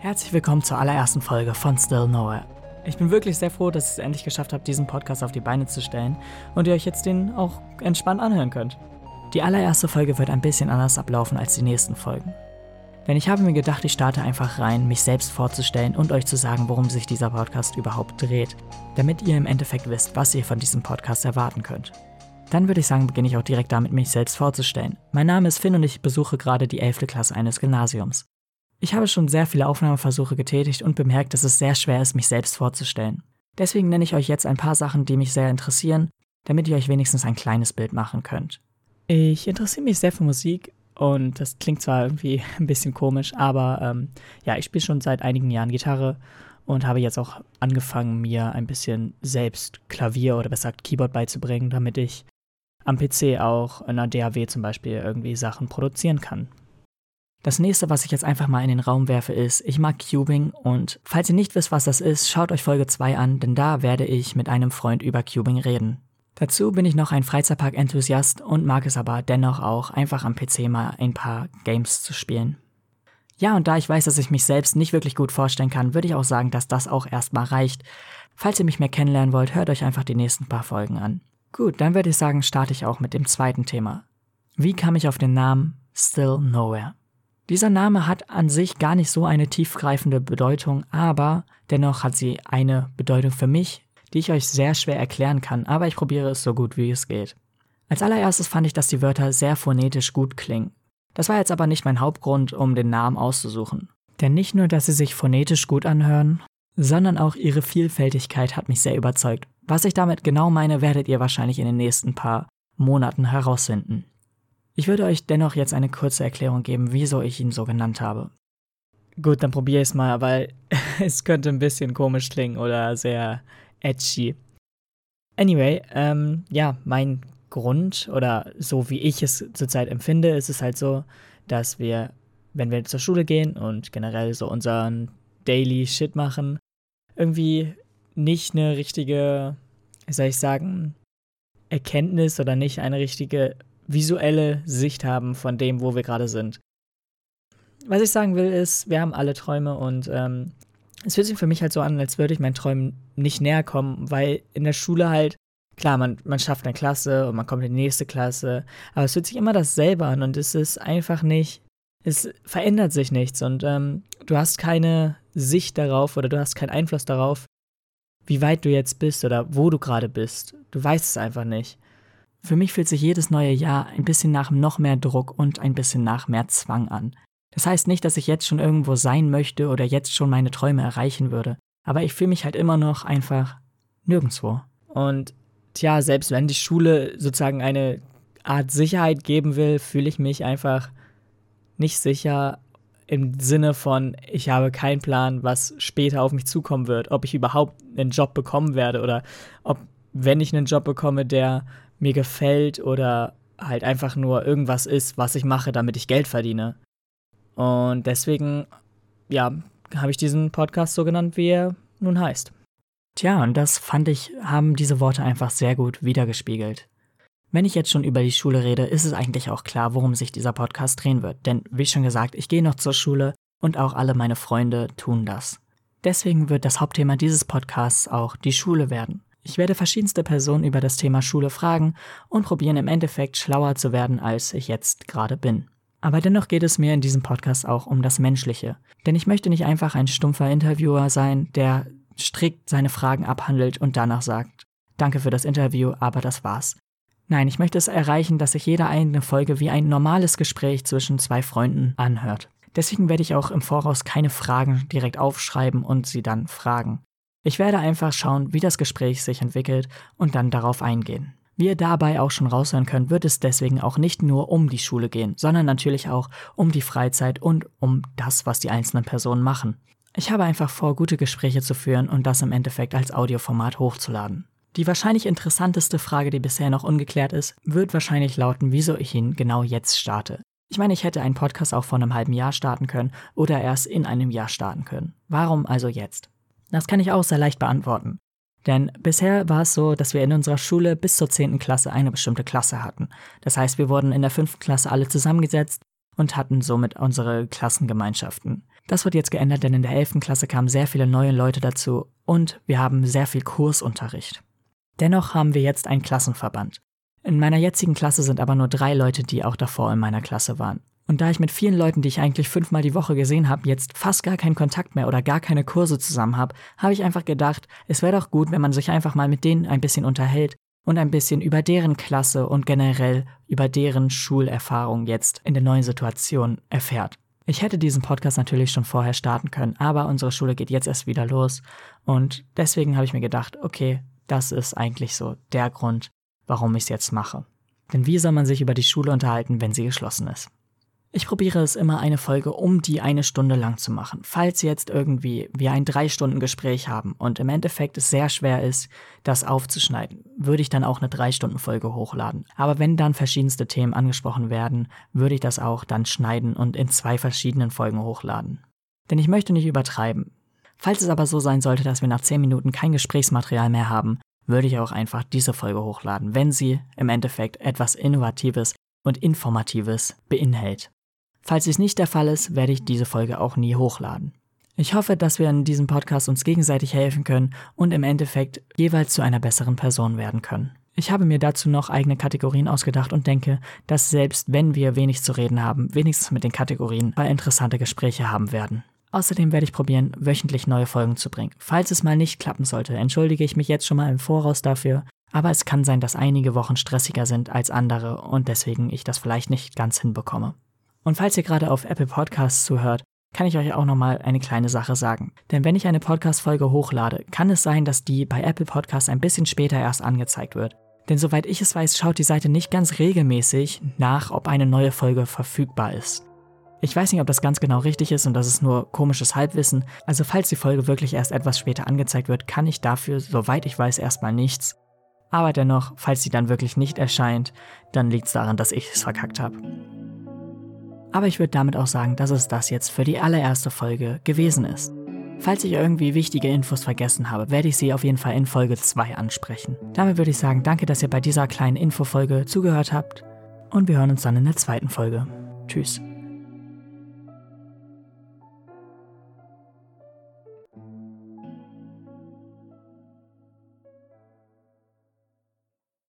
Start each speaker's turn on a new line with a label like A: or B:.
A: Herzlich willkommen zur allerersten Folge von Still Nowhere. Ich bin wirklich sehr froh, dass ich es endlich geschafft habe, diesen Podcast auf die Beine zu stellen und ihr euch jetzt den auch entspannt anhören könnt. Die allererste Folge wird ein bisschen anders ablaufen als die nächsten Folgen. Denn ich habe mir gedacht, ich starte einfach rein, mich selbst vorzustellen und euch zu sagen, worum sich dieser Podcast überhaupt dreht, damit ihr im Endeffekt wisst, was ihr von diesem Podcast erwarten könnt. Dann würde ich sagen, beginne ich auch direkt damit, mich selbst vorzustellen. Mein Name ist Finn und ich besuche gerade die 11. Klasse eines Gymnasiums. Ich habe schon sehr viele Aufnahmeversuche getätigt und bemerkt, dass es sehr schwer ist, mich selbst vorzustellen. Deswegen nenne ich euch jetzt ein paar Sachen, die mich sehr interessieren, damit ihr euch wenigstens ein kleines Bild machen könnt. Ich interessiere mich sehr für Musik und das klingt zwar irgendwie ein bisschen komisch, aber ähm, ja, ich spiele schon seit einigen Jahren Gitarre und habe jetzt auch angefangen, mir ein bisschen selbst Klavier oder besser Keyboard beizubringen, damit ich am PC auch in einer DAW zum Beispiel irgendwie Sachen produzieren kann. Das nächste, was ich jetzt einfach mal in den Raum werfe, ist, ich mag Cubing und falls ihr nicht wisst, was das ist, schaut euch Folge 2 an, denn da werde ich mit einem Freund über Cubing reden. Dazu bin ich noch ein Freizeitpark-Enthusiast und mag es aber dennoch auch, einfach am PC mal ein paar Games zu spielen. Ja, und da ich weiß, dass ich mich selbst nicht wirklich gut vorstellen kann, würde ich auch sagen, dass das auch erstmal reicht. Falls ihr mich mehr kennenlernen wollt, hört euch einfach die nächsten paar Folgen an. Gut, dann würde ich sagen, starte ich auch mit dem zweiten Thema. Wie kam ich auf den Namen Still Nowhere? Dieser Name hat an sich gar nicht so eine tiefgreifende Bedeutung, aber dennoch hat sie eine Bedeutung für mich, die ich euch sehr schwer erklären kann, aber ich probiere es so gut wie es geht. Als allererstes fand ich, dass die Wörter sehr phonetisch gut klingen. Das war jetzt aber nicht mein Hauptgrund, um den Namen auszusuchen. Denn nicht nur, dass sie sich phonetisch gut anhören, sondern auch ihre Vielfältigkeit hat mich sehr überzeugt. Was ich damit genau meine, werdet ihr wahrscheinlich in den nächsten paar Monaten herausfinden. Ich würde euch dennoch jetzt eine kurze Erklärung geben, wieso ich ihn so genannt habe. Gut, dann probiere ich es mal, weil es könnte ein bisschen komisch klingen oder sehr edgy. Anyway, ähm, ja, mein Grund oder so wie ich es zurzeit empfinde, ist es halt so, dass wir, wenn wir zur Schule gehen und generell so unseren Daily Shit machen, irgendwie nicht eine richtige, soll ich sagen, Erkenntnis oder nicht eine richtige visuelle Sicht haben von dem, wo wir gerade sind. Was ich sagen will, ist, wir haben alle Träume und ähm, es fühlt sich für mich halt so an, als würde ich meinen Träumen nicht näher kommen, weil in der Schule halt, klar, man, man schafft eine Klasse und man kommt in die nächste Klasse, aber es fühlt sich immer dasselbe an und es ist einfach nicht, es verändert sich nichts und ähm, du hast keine Sicht darauf oder du hast keinen Einfluss darauf, wie weit du jetzt bist oder wo du gerade bist. Du weißt es einfach nicht. Für mich fühlt sich jedes neue Jahr ein bisschen nach noch mehr Druck und ein bisschen nach mehr Zwang an. Das heißt nicht, dass ich jetzt schon irgendwo sein möchte oder jetzt schon meine Träume erreichen würde, aber ich fühle mich halt immer noch einfach nirgendwo. Und tja, selbst wenn die Schule sozusagen eine Art Sicherheit geben will, fühle ich mich einfach nicht sicher im Sinne von, ich habe keinen Plan, was später auf mich zukommen wird, ob ich überhaupt einen Job bekommen werde oder ob, wenn ich einen Job bekomme, der mir gefällt oder halt einfach nur irgendwas ist, was ich mache, damit ich Geld verdiene. Und deswegen, ja, habe ich diesen Podcast so genannt, wie er nun heißt. Tja, und das fand ich, haben diese Worte einfach sehr gut wiedergespiegelt. Wenn ich jetzt schon über die Schule rede, ist es eigentlich auch klar, worum sich dieser Podcast drehen wird. Denn wie schon gesagt, ich gehe noch zur Schule und auch alle meine Freunde tun das. Deswegen wird das Hauptthema dieses Podcasts auch die Schule werden. Ich werde verschiedenste Personen über das Thema Schule fragen und probieren im Endeffekt schlauer zu werden, als ich jetzt gerade bin. Aber dennoch geht es mir in diesem Podcast auch um das Menschliche. Denn ich möchte nicht einfach ein stumpfer Interviewer sein, der strikt seine Fragen abhandelt und danach sagt, danke für das Interview, aber das war's. Nein, ich möchte es erreichen, dass sich jede eigene Folge wie ein normales Gespräch zwischen zwei Freunden anhört. Deswegen werde ich auch im Voraus keine Fragen direkt aufschreiben und sie dann fragen. Ich werde einfach schauen, wie das Gespräch sich entwickelt und dann darauf eingehen. Wie ihr dabei auch schon raushören könnt, wird es deswegen auch nicht nur um die Schule gehen, sondern natürlich auch um die Freizeit und um das, was die einzelnen Personen machen. Ich habe einfach vor, gute Gespräche zu führen und das im Endeffekt als Audioformat hochzuladen. Die wahrscheinlich interessanteste Frage, die bisher noch ungeklärt ist, wird wahrscheinlich lauten, wieso ich ihn genau jetzt starte. Ich meine, ich hätte einen Podcast auch vor einem halben Jahr starten können oder erst in einem Jahr starten können. Warum also jetzt? Das kann ich auch sehr leicht beantworten. Denn bisher war es so, dass wir in unserer Schule bis zur 10. Klasse eine bestimmte Klasse hatten. Das heißt, wir wurden in der 5. Klasse alle zusammengesetzt und hatten somit unsere Klassengemeinschaften. Das wird jetzt geändert, denn in der 11. Klasse kamen sehr viele neue Leute dazu und wir haben sehr viel Kursunterricht. Dennoch haben wir jetzt einen Klassenverband. In meiner jetzigen Klasse sind aber nur drei Leute, die auch davor in meiner Klasse waren. Und da ich mit vielen Leuten, die ich eigentlich fünfmal die Woche gesehen habe, jetzt fast gar keinen Kontakt mehr oder gar keine Kurse zusammen habe, habe ich einfach gedacht, es wäre doch gut, wenn man sich einfach mal mit denen ein bisschen unterhält und ein bisschen über deren Klasse und generell über deren Schulerfahrung jetzt in der neuen Situation erfährt. Ich hätte diesen Podcast natürlich schon vorher starten können, aber unsere Schule geht jetzt erst wieder los und deswegen habe ich mir gedacht, okay, das ist eigentlich so der Grund, warum ich es jetzt mache. Denn wie soll man sich über die Schule unterhalten, wenn sie geschlossen ist? Ich probiere es immer eine Folge um die eine Stunde lang zu machen. Falls jetzt irgendwie wir ein drei Stunden Gespräch haben und im Endeffekt es sehr schwer ist, das aufzuschneiden, würde ich dann auch eine drei Stunden Folge hochladen. Aber wenn dann verschiedenste Themen angesprochen werden, würde ich das auch dann schneiden und in zwei verschiedenen Folgen hochladen. Denn ich möchte nicht übertreiben. Falls es aber so sein sollte, dass wir nach zehn Minuten kein Gesprächsmaterial mehr haben, würde ich auch einfach diese Folge hochladen, wenn sie im Endeffekt etwas Innovatives und Informatives beinhält. Falls dies nicht der Fall ist, werde ich diese Folge auch nie hochladen. Ich hoffe, dass wir in diesem Podcast uns gegenseitig helfen können und im Endeffekt jeweils zu einer besseren Person werden können. Ich habe mir dazu noch eigene Kategorien ausgedacht und denke, dass selbst wenn wir wenig zu reden haben, wenigstens mit den Kategorien bei interessante Gespräche haben werden. Außerdem werde ich probieren, wöchentlich neue Folgen zu bringen. Falls es mal nicht klappen sollte, entschuldige ich mich jetzt schon mal im Voraus dafür, aber es kann sein, dass einige Wochen stressiger sind als andere und deswegen ich das vielleicht nicht ganz hinbekomme. Und falls ihr gerade auf Apple Podcasts zuhört, kann ich euch auch nochmal eine kleine Sache sagen. Denn wenn ich eine Podcast-Folge hochlade, kann es sein, dass die bei Apple Podcasts ein bisschen später erst angezeigt wird. Denn soweit ich es weiß, schaut die Seite nicht ganz regelmäßig nach, ob eine neue Folge verfügbar ist. Ich weiß nicht, ob das ganz genau richtig ist und das ist nur komisches Halbwissen. Also falls die Folge wirklich erst etwas später angezeigt wird, kann ich dafür, soweit ich weiß, erstmal nichts. Aber dennoch, falls sie dann wirklich nicht erscheint, dann liegt es daran, dass ich es verkackt habe. Aber ich würde damit auch sagen, dass es das jetzt für die allererste Folge gewesen ist. Falls ich irgendwie wichtige Infos vergessen habe, werde ich sie auf jeden Fall in Folge 2 ansprechen. Damit würde ich sagen, danke, dass ihr bei dieser kleinen Infofolge zugehört habt und wir hören uns dann in der zweiten Folge. Tschüss.